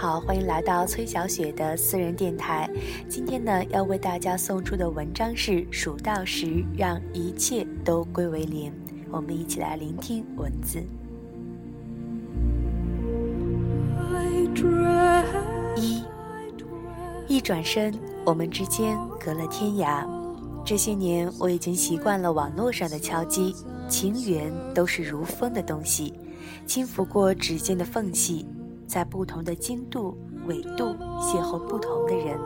好，欢迎来到崔小雪的私人电台。今天呢，要为大家送出的文章是《数到十，让一切都归为零》。我们一起来聆听文字。一，一转身，我们之间隔了天涯。这些年，我已经习惯了网络上的敲击，情缘都是如风的东西，轻拂过指尖的缝隙。在不同的经度、纬度邂逅不同的人，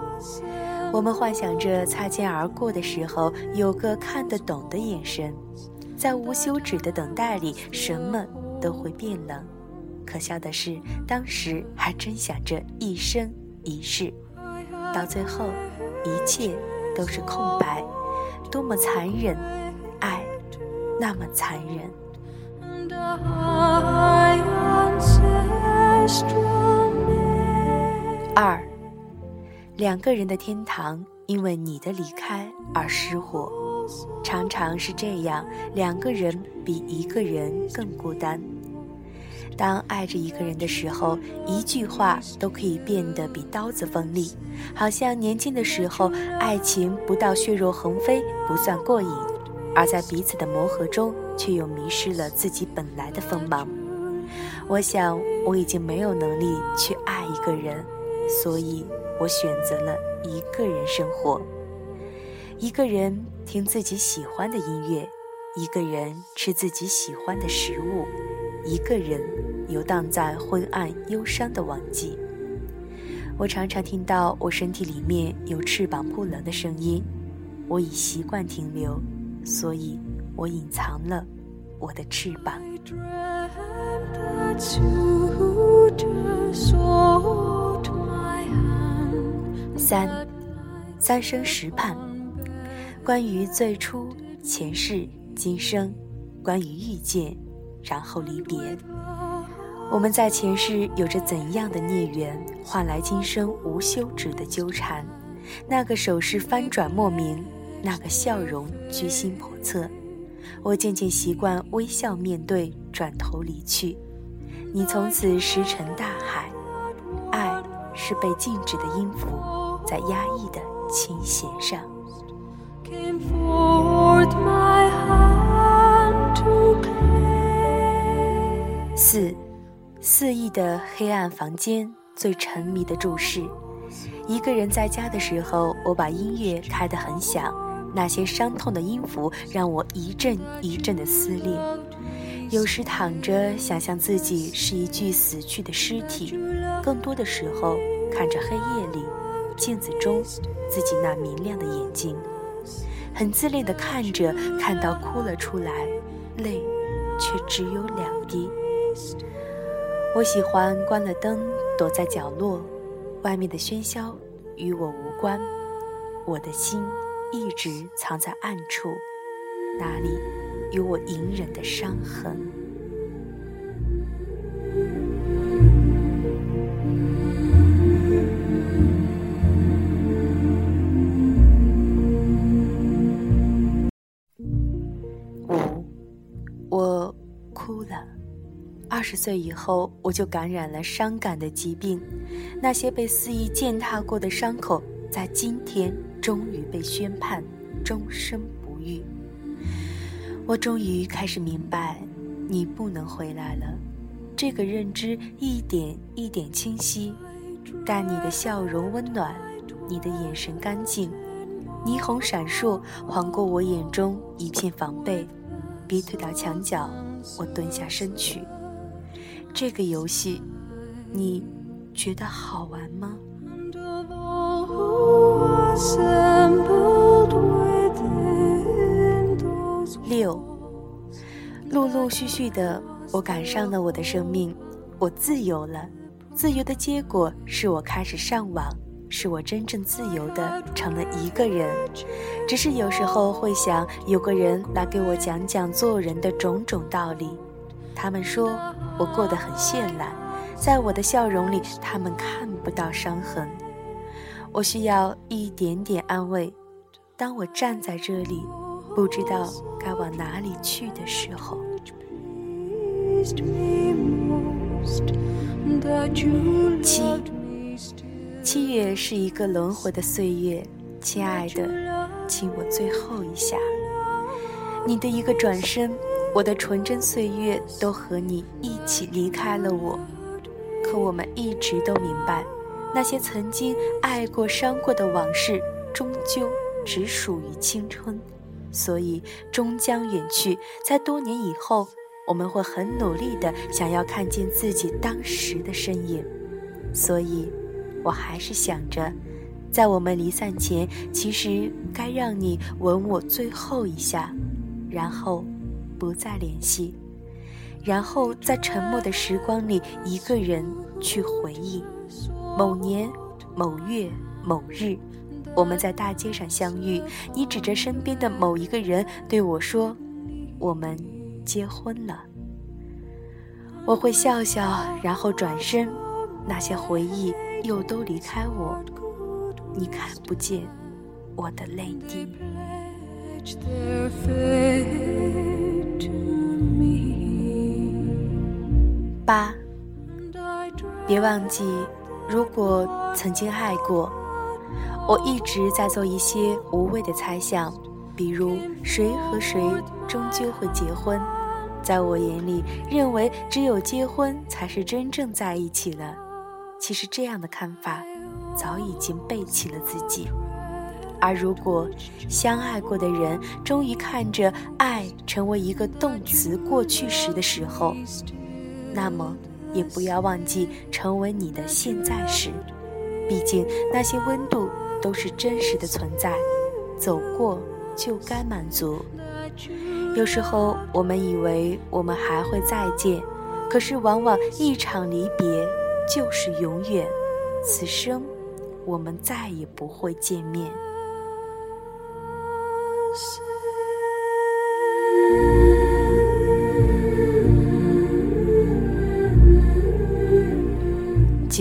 我们幻想着擦肩而过的时候有个看得懂的眼神，在无休止的等待里，什么都会变冷。可笑的是，当时还真想着一生一世，到最后，一切都是空白，多么残忍！爱，那么残忍。二，两个人的天堂因为你的离开而失火，常常是这样，两个人比一个人更孤单。当爱着一个人的时候，一句话都可以变得比刀子锋利，好像年轻的时候，爱情不到血肉横飞不算过瘾，而在彼此的磨合中，却又迷失了自己本来的锋芒。我想我已经没有能力去爱一个人，所以我选择了一个人生活，一个人听自己喜欢的音乐，一个人吃自己喜欢的食物，一个人游荡在昏暗忧伤的旺季。我常常听到我身体里面有翅膀不冷的声音，我已习惯停留，所以我隐藏了我的翅膀。三，三生石畔，关于最初前世今生，关于遇见，然后离别。我们在前世有着怎样的孽缘，换来今生无休止的纠缠？那个手势翻转莫名，那个笑容居心叵测。我渐渐习惯微笑面对，转头离去。你从此石沉大海。爱是被静止的音符，在压抑的琴弦上。四，肆意的黑暗房间，最沉迷的注视。一个人在家的时候，我把音乐开得很响。那些伤痛的音符让我一阵一阵的撕裂，有时躺着想象自己是一具死去的尸体，更多的时候看着黑夜里镜子中自己那明亮的眼睛，很自恋的看着，看到哭了出来，泪却只有两滴。我喜欢关了灯，躲在角落，外面的喧嚣与我无关，我的心。一直藏在暗处，那里有我隐忍的伤痕。我哭了。二十岁以后，我就感染了伤感的疾病，那些被肆意践踏过的伤口。在今天，终于被宣判终身不愈。我终于开始明白，你不能回来了。这个认知一点一点清晰，但你的笑容温暖，你的眼神干净，霓虹闪烁，划过我眼中一片防备。逼退到墙角，我蹲下身去。这个游戏，你觉得好玩吗？六，陆陆续续的，我赶上了我的生命，我自由了。自由的结果是我开始上网，是我真正自由的成了一个人。只是有时候会想，有个人来给我讲讲做人的种种道理。他们说我过得很绚烂，在我的笑容里，他们看不到伤痕。我需要一点点安慰。当我站在这里，不知道该往哪里去的时候。七，七月是一个轮回的岁月，亲爱的，亲我最后一下。你的一个转身，我的纯真岁月都和你一起离开了我。可我们一直都明白，那些曾经爱过、伤过的往事，终究只属于青春，所以终将远去。在多年以后，我们会很努力的想要看见自己当时的身影。所以，我还是想着，在我们离散前，其实该让你吻我最后一下，然后不再联系。然后在沉默的时光里，一个人去回忆某年某月某日，我们在大街上相遇。你指着身边的某一个人对我说：“我们结婚了。”我会笑笑，然后转身，那些回忆又都离开我，你看不见我的泪滴。八，别忘记，如果曾经爱过，我一直在做一些无谓的猜想，比如谁和谁终究会结婚。在我眼里，认为只有结婚才是真正在一起了。其实这样的看法，早已经背弃了自己。而如果相爱过的人终于看着爱成为一个动词过去时的时候，那么，也不要忘记成为你的现在时，毕竟那些温度都是真实的存在，走过就该满足。有时候我们以为我们还会再见，可是往往一场离别就是永远，此生我们再也不会见面。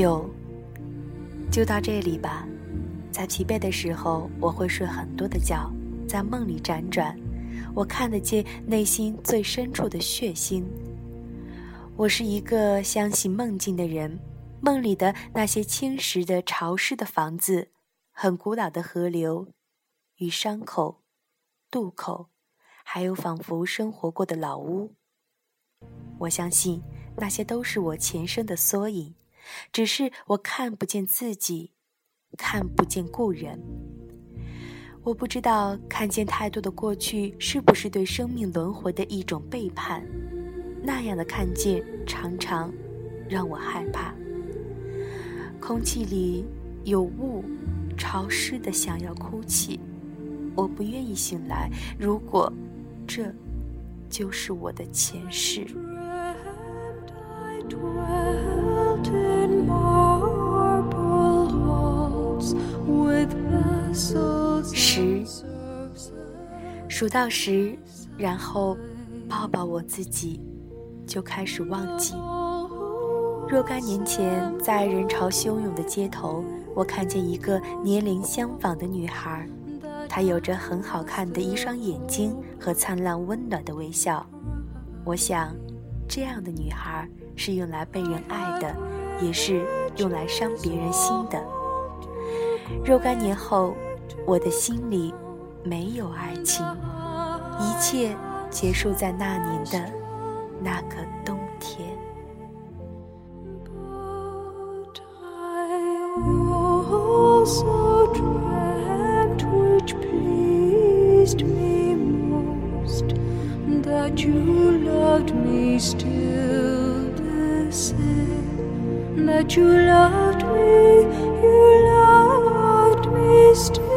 就，就到这里吧。在疲惫的时候，我会睡很多的觉，在梦里辗转，我看得见内心最深处的血腥。我是一个相信梦境的人，梦里的那些青石的潮湿的房子，很古老的河流，与伤口、渡口，还有仿佛生活过的老屋。我相信那些都是我前生的缩影。只是我看不见自己，看不见故人。我不知道看见太多的过去是不是对生命轮回的一种背叛。那样的看见常常让我害怕。空气里有雾，潮湿的想要哭泣。我不愿意醒来。如果这就是我的前世。十，数到十，然后抱抱我自己，就开始忘记。若干年前，在人潮汹涌的街头，我看见一个年龄相仿的女孩，她有着很好看的一双眼睛和灿烂温暖的微笑。我想，这样的女孩是用来被人爱的，也是用来伤别人心的。若干年后。我的心里没有爱情，一切结束在那年的那个冬天。That you loved Podcast.